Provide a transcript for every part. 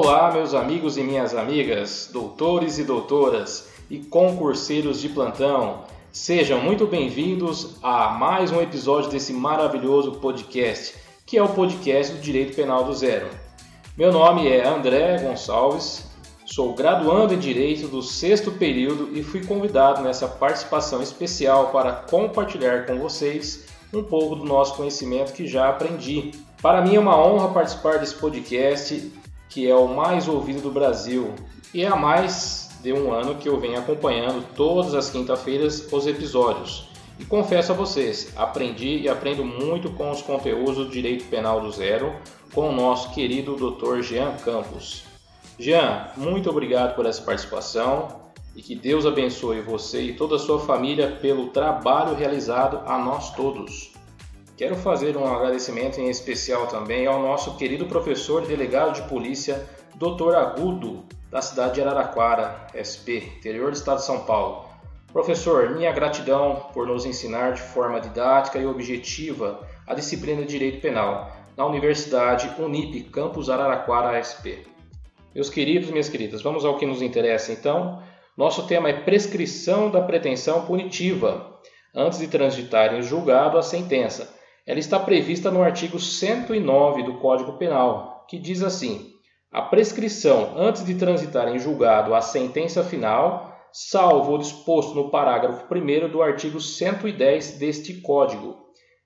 Olá, meus amigos e minhas amigas, doutores e doutoras e concurseiros de plantão. Sejam muito bem-vindos a mais um episódio desse maravilhoso podcast, que é o podcast do Direito Penal do Zero. Meu nome é André Gonçalves, sou graduando em Direito do sexto período e fui convidado nessa participação especial para compartilhar com vocês um pouco do nosso conhecimento que já aprendi. Para mim é uma honra participar desse podcast, que é o mais ouvido do Brasil, e é há mais de um ano que eu venho acompanhando todas as quinta-feiras os episódios. E confesso a vocês, aprendi e aprendo muito com os conteúdos do Direito Penal do Zero com o nosso querido Dr. Jean Campos. Jean, muito obrigado por essa participação e que Deus abençoe você e toda a sua família pelo trabalho realizado a nós todos. Quero fazer um agradecimento em especial também ao nosso querido professor delegado de polícia, Dr. Agudo, da cidade de Araraquara, SP, interior do estado de São Paulo. Professor, minha gratidão por nos ensinar de forma didática e objetiva a disciplina de Direito Penal na Universidade Unip Campus Araraquara, SP. Meus queridos minhas queridas, vamos ao que nos interessa então. Nosso tema é prescrição da pretensão punitiva antes de transitar em julgado a sentença. Ela está prevista no artigo 109 do Código Penal, que diz assim: a prescrição antes de transitar em julgado a sentença final, salvo o disposto no parágrafo 1 do artigo 110 deste Código,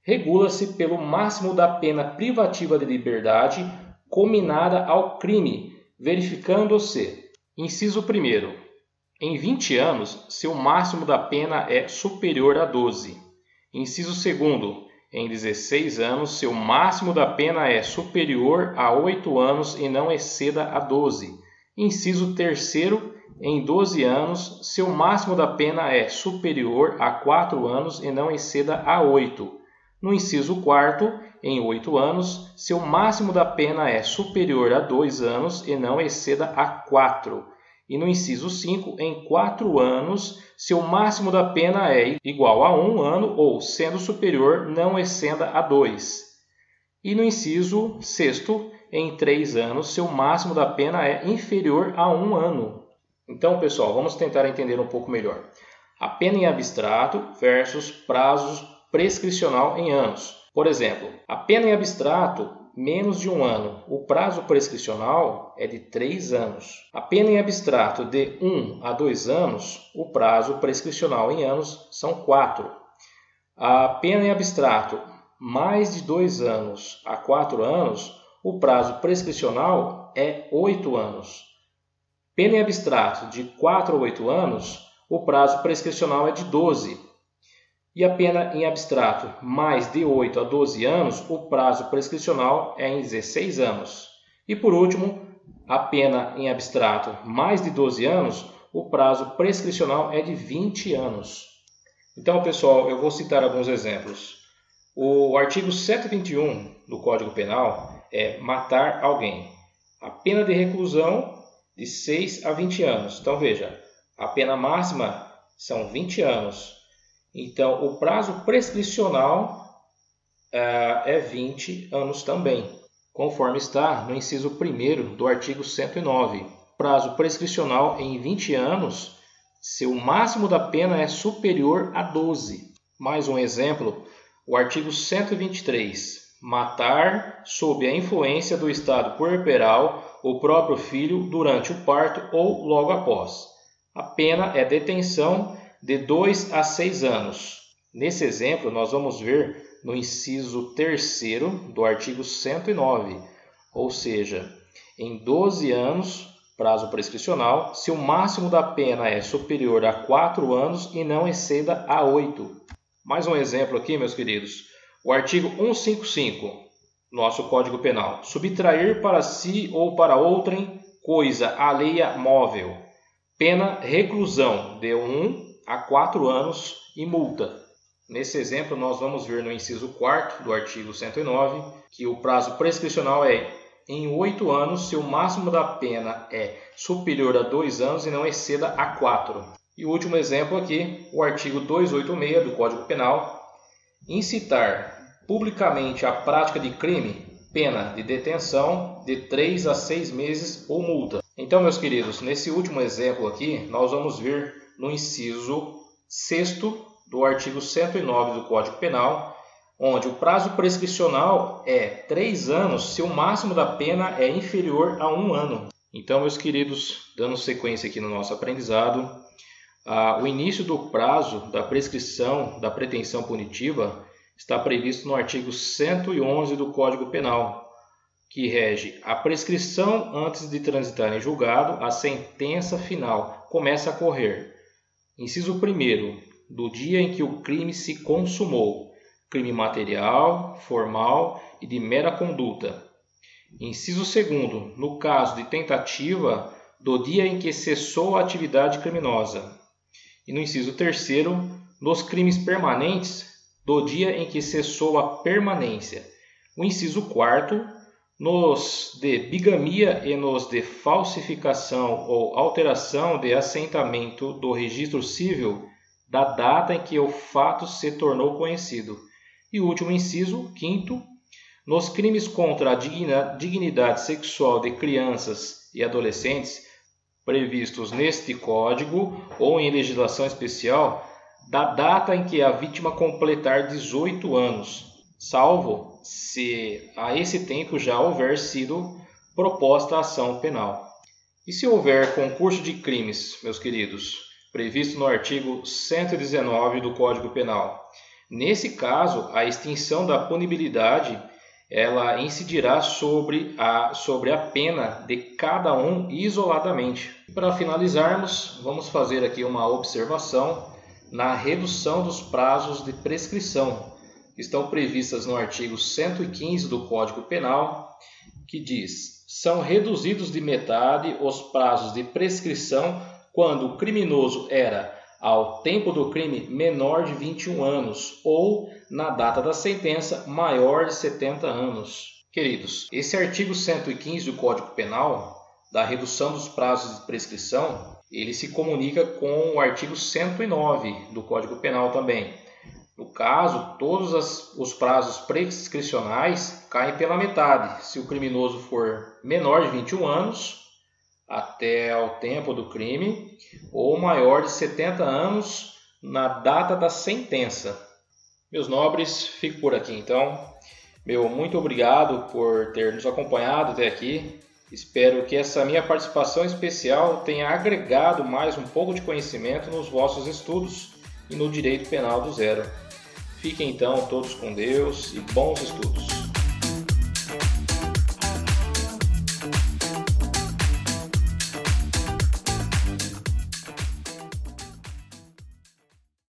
regula-se pelo máximo da pena privativa de liberdade combinada ao crime, verificando-se: inciso 1 em 20 anos, seu máximo da pena é superior a 12. Inciso 2. Em 16 anos, seu máximo da pena é superior a 8 anos e não exceda a 12. Inciso 3. Em 12 anos, seu máximo da pena é superior a 4 anos e não exceda a 8. No inciso 4, em 8 anos, seu máximo da pena é superior a 2 anos e não exceda a 4. E no inciso 5, em 4 anos, seu máximo da pena é igual a 1 ano ou, sendo superior, não exceda a 2. E no inciso 6, em 3 anos, seu máximo da pena é inferior a 1 ano. Então, pessoal, vamos tentar entender um pouco melhor. A pena em abstrato versus prazos prescricional em anos. Por exemplo, a pena em abstrato menos de um ano. O prazo prescricional é de três anos. A pena em abstrato de um a dois anos, o prazo prescricional em anos são quatro. A pena em abstrato mais de dois anos a quatro anos, o prazo prescricional é oito anos. Pena em abstrato de quatro a oito anos, o prazo prescricional é de 12 e a pena em abstrato mais de 8 a 12 anos, o prazo prescricional é em 16 anos. E por último, a pena em abstrato mais de 12 anos, o prazo prescricional é de 20 anos. Então, pessoal, eu vou citar alguns exemplos. O artigo 121 do Código Penal é matar alguém. A pena de reclusão de 6 a 20 anos. Então, veja, a pena máxima são 20 anos então, o prazo prescricional uh, é 20 anos também, conforme está no inciso 1 do artigo 109. Prazo prescricional em 20 anos, seu máximo da pena é superior a 12. Mais um exemplo, o artigo 123. Matar sob a influência do estado puerperal o próprio filho durante o parto ou logo após. A pena é detenção de 2 a 6 anos. Nesse exemplo, nós vamos ver no inciso 3 do artigo 109, ou seja, em 12 anos, prazo prescricional, se o máximo da pena é superior a 4 anos e não exceda a 8. Mais um exemplo aqui, meus queridos. O artigo 155, nosso Código Penal. Subtrair para si ou para outrem coisa alheia móvel. Pena reclusão de 1 a quatro anos e multa. Nesse exemplo, nós vamos ver no inciso 4 do artigo 109 que o prazo prescricional é em oito anos se o máximo da pena é superior a dois anos e não exceda a quatro. E o último exemplo aqui, o artigo 286 do Código Penal, incitar publicamente a prática de crime pena de detenção de 3 a 6 meses ou multa. Então, meus queridos, nesse último exemplo aqui, nós vamos ver no inciso 6 do artigo 109 do Código Penal, onde o prazo prescricional é 3 anos se o máximo da pena é inferior a um ano. Então, meus queridos, dando sequência aqui no nosso aprendizado, ah, o início do prazo da prescrição da pretensão punitiva está previsto no artigo 111 do Código Penal, que rege a prescrição antes de transitar em julgado, a sentença final começa a correr. Inciso 1 do dia em que o crime se consumou, crime material, formal e de mera conduta. Inciso 2 no caso de tentativa, do dia em que cessou a atividade criminosa. E no inciso 3 nos crimes permanentes, do dia em que cessou a permanência. O inciso 4 nos de bigamia e nos de falsificação ou alteração de assentamento do registro civil da data em que o fato se tornou conhecido. E último inciso, quinto, nos crimes contra a dignidade sexual de crianças e adolescentes previstos neste Código ou em legislação especial, da data em que a vítima completar 18 anos, salvo se a esse tempo já houver sido proposta a ação penal. E se houver concurso de crimes, meus queridos, previsto no artigo 119 do Código Penal. Nesse caso, a extinção da punibilidade ela incidirá sobre a, sobre a pena de cada um isoladamente. Para finalizarmos, vamos fazer aqui uma observação na redução dos prazos de prescrição, estão previstas no artigo 115 do Código Penal, que diz: são reduzidos de metade os prazos de prescrição quando o criminoso era, ao tempo do crime, menor de 21 anos ou, na data da sentença, maior de 70 anos. Queridos, esse artigo 115 do Código Penal, da redução dos prazos de prescrição, ele se comunica com o artigo 109 do Código Penal também. No caso, todos as, os prazos prescricionais caem pela metade. Se o criminoso for menor de 21 anos até ao tempo do crime ou maior de 70 anos na data da sentença. Meus nobres, fico por aqui então. Meu muito obrigado por ter nos acompanhado até aqui. Espero que essa minha participação especial tenha agregado mais um pouco de conhecimento nos vossos estudos e no direito penal do zero. Fiquem então todos com Deus e bons estudos.